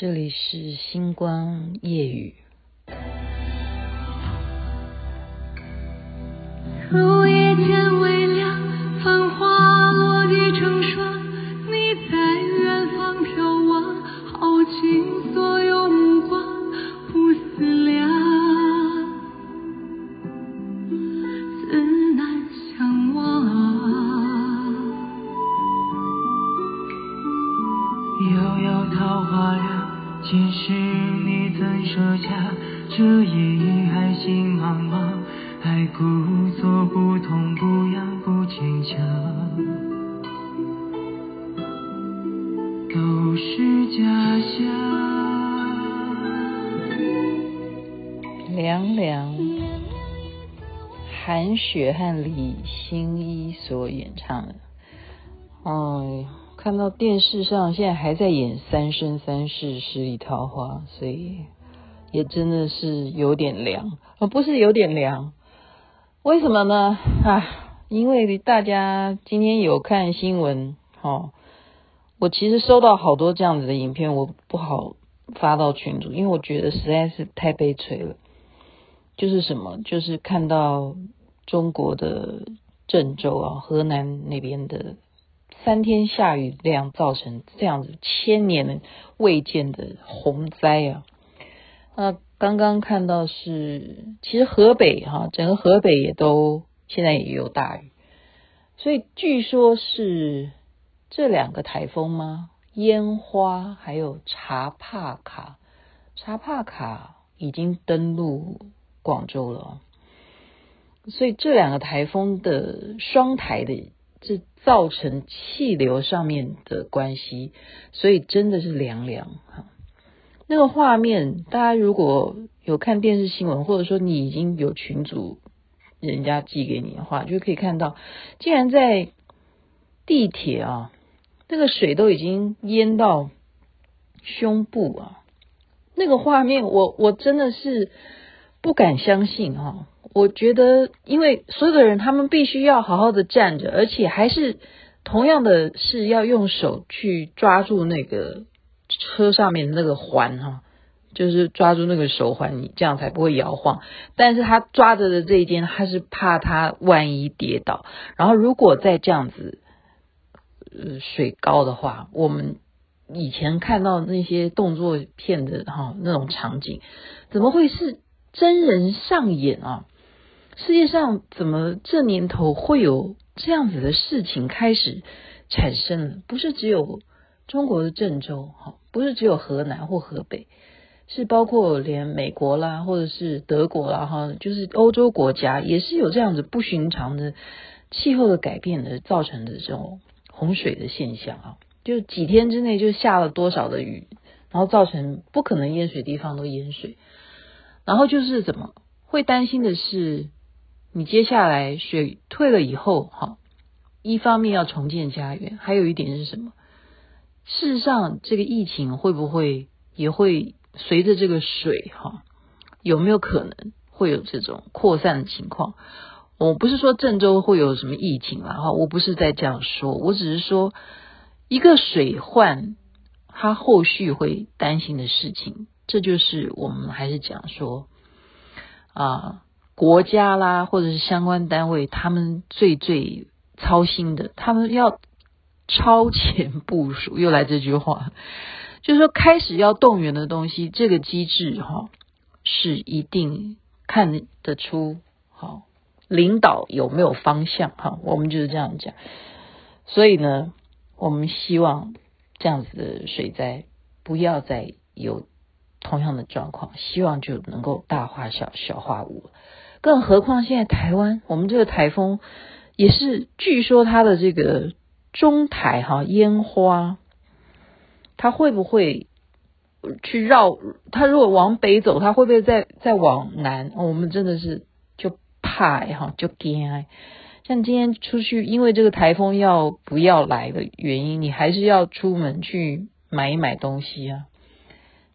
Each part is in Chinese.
这里是星光夜语。呜夜间凉。前世你怎舍下？这夜还心茫茫，还故作不痛不痒不坚强，都是假象。凉凉，韩雪和李心一所演唱的。哎呀。看到电视上现在还在演《三生三世十里桃花》，所以也真的是有点凉啊，不是有点凉？为什么呢？啊，因为大家今天有看新闻，哦，我其实收到好多这样子的影片，我不好发到群组，因为我觉得实在是太悲催了。就是什么？就是看到中国的郑州啊，河南那边的。三天下雨量造成这样子千年未见的洪灾啊！那刚刚看到是，其实河北哈，整个河北也都现在也有大雨，所以据说是这两个台风吗？烟花还有查帕卡，查帕卡已经登陆广州了，所以这两个台风的双台的。这造成气流上面的关系，所以真的是凉凉哈。那个画面，大家如果有看电视新闻，或者说你已经有群组人家寄给你的话，就可以看到，竟然在地铁啊，那个水都已经淹到胸部啊，那个画面我，我真的是不敢相信哈。我觉得，因为所有的人他们必须要好好的站着，而且还是同样的是要用手去抓住那个车上面那个环哈，就是抓住那个手环，你这样才不会摇晃。但是他抓着的这一件，他是怕他万一跌倒，然后如果再这样子，呃，水高的话，我们以前看到那些动作片的哈那种场景，怎么会是真人上演啊？世界上怎么这年头会有这样子的事情开始产生了？不是只有中国的郑州，哈，不是只有河南或河北，是包括连美国啦，或者是德国啦，哈，就是欧洲国家也是有这样子不寻常的气候的改变的造成的这种洪水的现象啊，就几天之内就下了多少的雨，然后造成不可能淹水地方都淹水，然后就是怎么会担心的是。你接下来水退了以后，哈，一方面要重建家园，还有一点是什么？事实上，这个疫情会不会也会随着这个水，哈，有没有可能会有这种扩散的情况？我不是说郑州会有什么疫情啦，哈，我不是在这样说，我只是说一个水患，它后续会担心的事情，这就是我们还是讲说啊。国家啦，或者是相关单位，他们最最操心的，他们要超前部署。又来这句话，就是说开始要动员的东西，这个机制哈是一定看得出好领导有没有方向哈，我们就是这样讲。所以呢，我们希望这样子的水灾不要再有同样的状况，希望就能够大化小，小化无。更何况现在台湾，我们这个台风也是，据说它的这个中台哈烟花，它会不会去绕？它如果往北走，它会不会再再往南？我们真的是就怕哈，就惊。像今天出去，因为这个台风要不要来的原因，你还是要出门去买一买东西啊。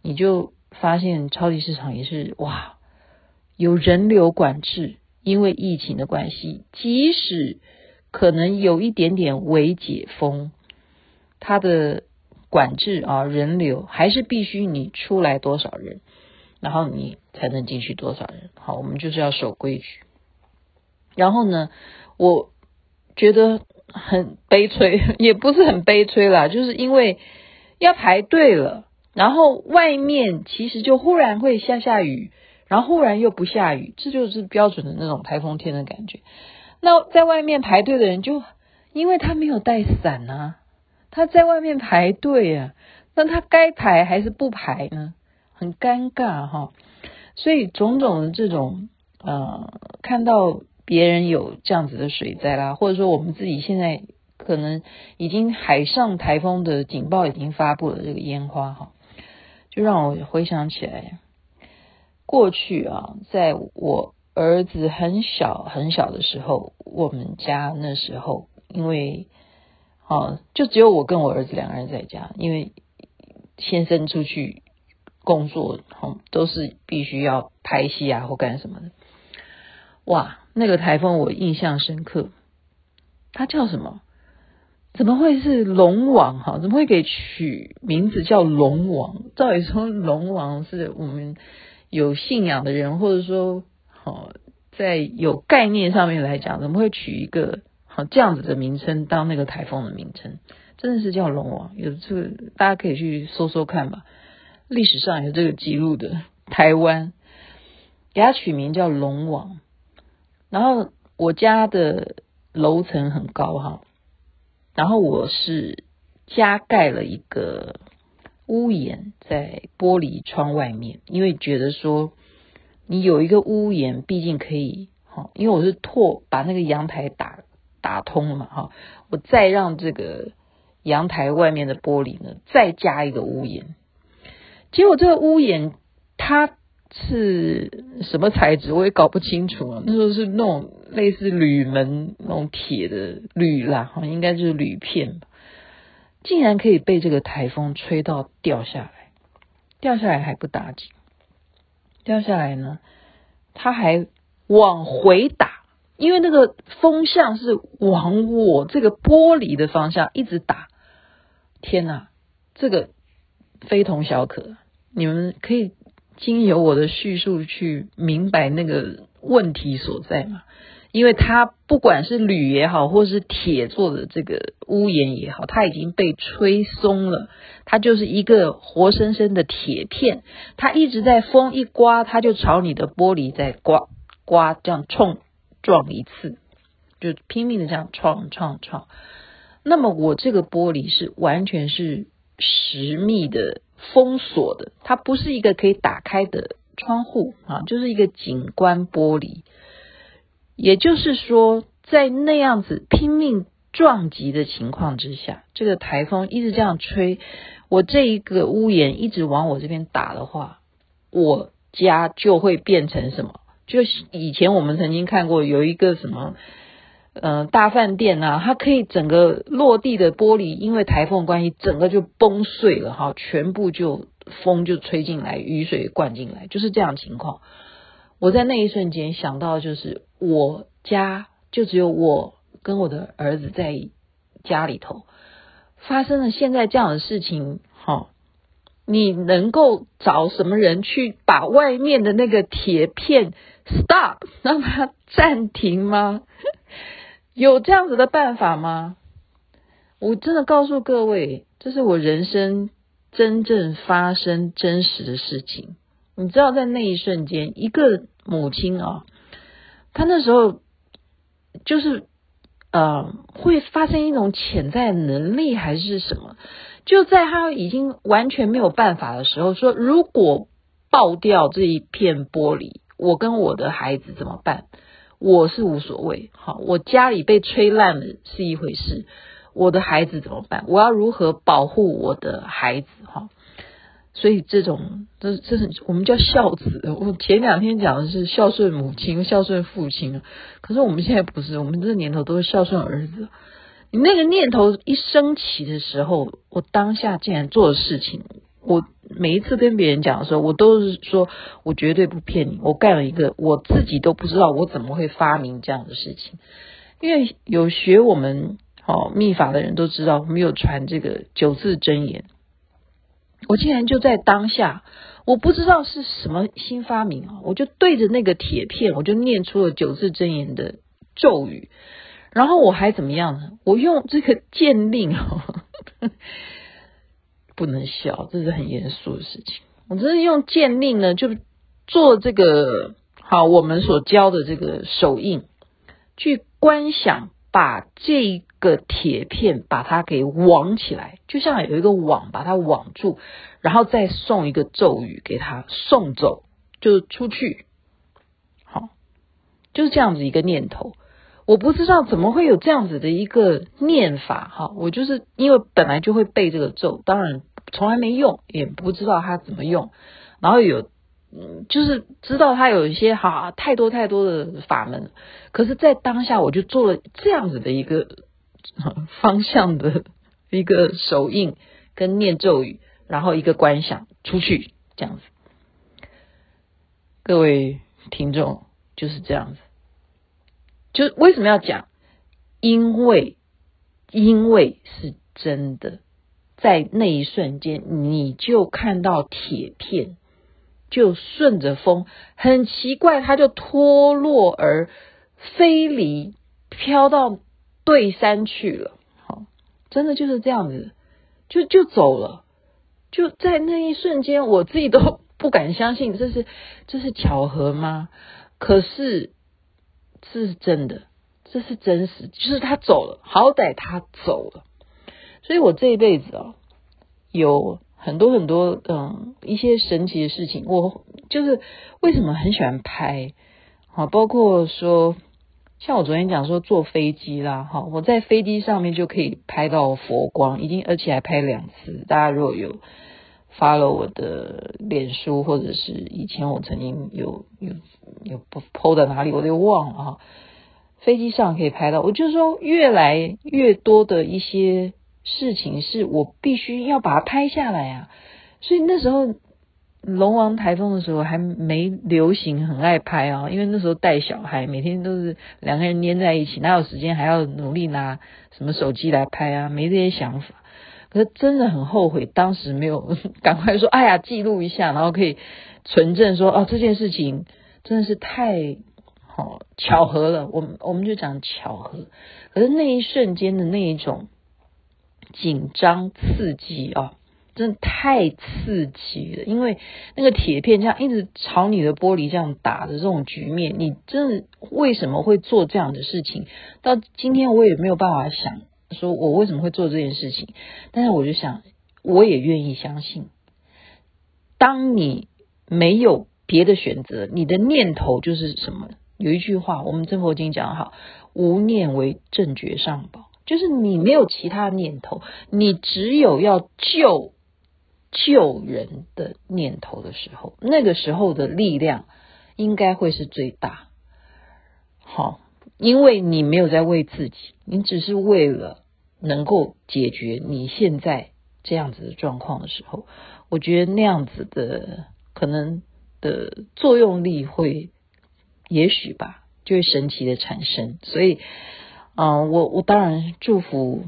你就发现超级市场也是哇。有人流管制，因为疫情的关系，即使可能有一点点微解封，它的管制啊人流，还是必须你出来多少人，然后你才能进去多少人。好，我们就是要守规矩。然后呢，我觉得很悲催，也不是很悲催啦，就是因为要排队了，然后外面其实就忽然会下下雨，然后忽然又不下雨，这就是标准的那种台风天的感觉。那在外面排队的人就因为他没有带伞啊，他在外面排队啊，那他该排还是不排呢？很尴尬哈。所以种种的这种呃，看到别人有这样子的水灾啦，或者说我们自己现在可能已经海上台风的警报已经发布了，这个烟花哈，就让我回想起来过去啊，在我。儿子很小很小的时候，我们家那时候因为，哦，就只有我跟我儿子两个人在家，因为先生出去工作，哦，都是必须要拍戏啊或干什么的。哇，那个台风我印象深刻，它叫什么？怎么会是龙王？哈，怎么会给取名字叫龙王？照理说，龙王是我们有信仰的人，或者说。哦，在有概念上面来讲，怎么会取一个好这样子的名称当那个台风的名称？真的是叫龙王，有这个大家可以去搜搜看吧。历史上有这个记录的台湾，给它取名叫龙王。然后我家的楼层很高哈，然后我是加盖了一个屋檐在玻璃窗外面，因为觉得说。你有一个屋檐，毕竟可以哈，因为我是拓把那个阳台打打通了嘛哈，我再让这个阳台外面的玻璃呢，再加一个屋檐。结果这个屋檐它是什么材质，我也搞不清楚啊。那时候是那种类似铝门那种铁的铝啦，哈，应该就是铝片吧，竟然可以被这个台风吹到掉下来，掉下来还不打紧。掉下来呢，它还往回打，因为那个风向是往我这个玻璃的方向一直打。天哪，这个非同小可，你们可以经由我的叙述去明白那个问题所在吗？因为它不管是铝也好，或是铁做的这个屋檐也好，它已经被吹松了。它就是一个活生生的铁片，它一直在风一刮，它就朝你的玻璃在刮刮，这样冲撞一次，就拼命的这样撞撞撞。那么我这个玻璃是完全是实密的封锁的，它不是一个可以打开的窗户啊，就是一个景观玻璃。也就是说，在那样子拼命撞击的情况之下，这个台风一直这样吹，我这一个屋檐一直往我这边打的话，我家就会变成什么？就是以前我们曾经看过有一个什么，呃，大饭店啊，它可以整个落地的玻璃，因为台风关系，整个就崩碎了哈，全部就风就吹进来，雨水灌进来，就是这样情况。我在那一瞬间想到，就是我家就只有我跟我的儿子在家里头，发生了现在这样的事情，哈，你能够找什么人去把外面的那个铁片 stop 让它暂停吗？有这样子的办法吗？我真的告诉各位，这是我人生真正发生真实的事情。你知道，在那一瞬间，一个母亲啊，他那时候就是呃，会发生一种潜在能力还是什么？就在他已经完全没有办法的时候，说如果爆掉这一片玻璃，我跟我的孩子怎么办？我是无所谓，好，我家里被吹烂了是一回事，我的孩子怎么办？我要如何保护我的孩子？哈。所以这种，这这是我们叫孝子。我前两天讲的是孝顺母亲、孝顺父亲，可是我们现在不是，我们这年头都是孝顺儿子。你那个念头一升起的时候，我当下竟然做的事情，我每一次跟别人讲的时候，我都是说我绝对不骗你，我干了一个我自己都不知道我怎么会发明这样的事情。因为有学我们哦秘法的人都知道，我们有传这个九字真言。我竟然就在当下，我不知道是什么新发明啊，我就对着那个铁片，我就念出了九字真言的咒语，然后我还怎么样呢？我用这个剑令啊，不能笑，这是很严肃的事情。我真是用剑令呢，就做这个好，我们所教的这个手印，去观想，把这个铁片把它给网起来，就像有一个网把它网住，然后再送一个咒语给它送走，就出去。好，就是这样子一个念头。我不知道怎么会有这样子的一个念法哈，我就是因为本来就会背这个咒，当然。从来没用，也不知道它怎么用，然后有，嗯，就是知道他有一些哈太多太多的法门，可是，在当下我就做了这样子的一个方向的一个手印跟念咒语，然后一个观想出去这样子。各位听众就是这样子，就为什么要讲？因为，因为是真的。在那一瞬间，你就看到铁片就顺着风，很奇怪，它就脱落而飞离，飘到对山去了。好，真的就是这样子，就就走了。就在那一瞬间，我自己都不敢相信，这是这是巧合吗？可是这是真的，这是真实，就是他走了，好歹他走了。所以我这一辈子啊，有很多很多嗯一些神奇的事情。我就是为什么很喜欢拍，好，包括说像我昨天讲说坐飞机啦，哈，我在飞机上面就可以拍到佛光，已经而且还拍两次。大家如果有 follow 我的脸书，或者是以前我曾经有有有 po 在哪里，我都忘了哈。飞机上可以拍到，我就是说越来越多的一些。事情是我必须要把它拍下来啊，所以那时候龙王台风的时候还没流行，很爱拍啊，因为那时候带小孩，每天都是两个人黏在一起，哪有时间还要努力拿什么手机来拍啊？没这些想法。可是真的很后悔，当时没有 赶快说，哎呀，记录一下，然后可以存证说，哦，这件事情真的是太好巧合了。我们我们就讲巧合，可是那一瞬间的那一种。紧张刺激啊，真的太刺激了！因为那个铁片这样一直朝你的玻璃这样打的这种局面，你真的为什么会做这样的事情？到今天我也没有办法想说我为什么会做这件事情，但是我就想，我也愿意相信，当你没有别的选择，你的念头就是什么？有一句话，我们真佛经讲得好，无念为正觉上宝。就是你没有其他念头，你只有要救救人的念头的时候，那个时候的力量应该会是最大。好，因为你没有在为自己，你只是为了能够解决你现在这样子的状况的时候，我觉得那样子的可能的作用力会，也许吧，就会神奇的产生，所以。啊，我我当然祝福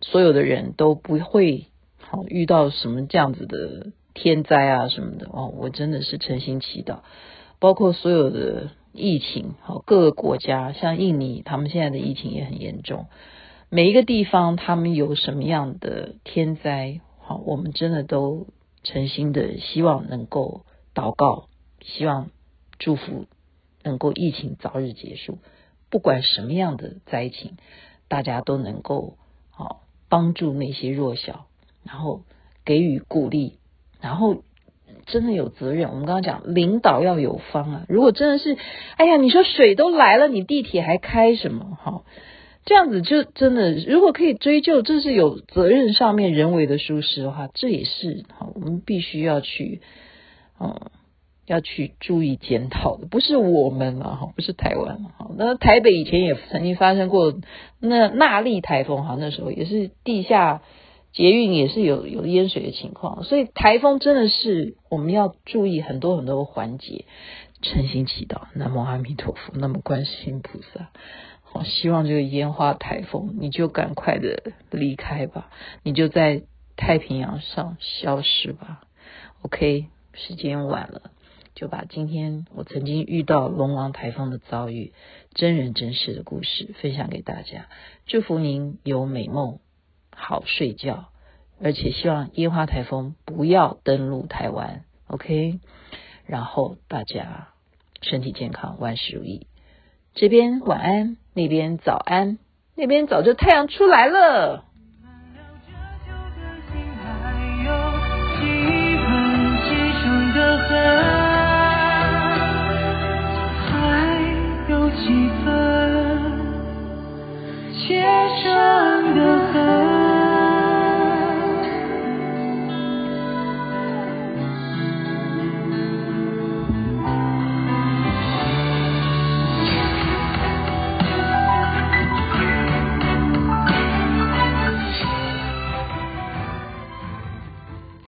所有的人都不会好遇到什么这样子的天灾啊什么的哦，我真的是诚心祈祷，包括所有的疫情，好各个国家，像印尼，他们现在的疫情也很严重，每一个地方他们有什么样的天灾，好，我们真的都诚心的希望能够祷告，希望祝福能够疫情早日结束。不管什么样的灾情，大家都能够好帮助那些弱小，然后给予鼓励，然后真的有责任。我们刚刚讲领导要有方啊，如果真的是，哎呀，你说水都来了，你地铁还开什么？哈，这样子就真的，如果可以追究，这是有责任上面人为的疏失的话，这也是好，我们必须要去，嗯。要去注意检讨的，不是我们啊，哈，不是台湾哈。那台北以前也曾经发生过那纳莉台风哈，那时候也是地下捷运也是有有淹水的情况，所以台风真的是我们要注意很多很多环节，诚心祈祷，南无阿弥陀佛，南无观世音菩萨，好，希望这个烟花台风你就赶快的离开吧，你就在太平洋上消失吧。OK，时间晚了，就把今天我曾经遇到龙王台风的遭遇，真人真事的故事分享给大家。祝福您有美梦，好睡觉，而且希望烟花台风不要登陆台湾。OK，然后大家身体健康，万事如意。这边晚安，那边早安，那边早就太阳出来了。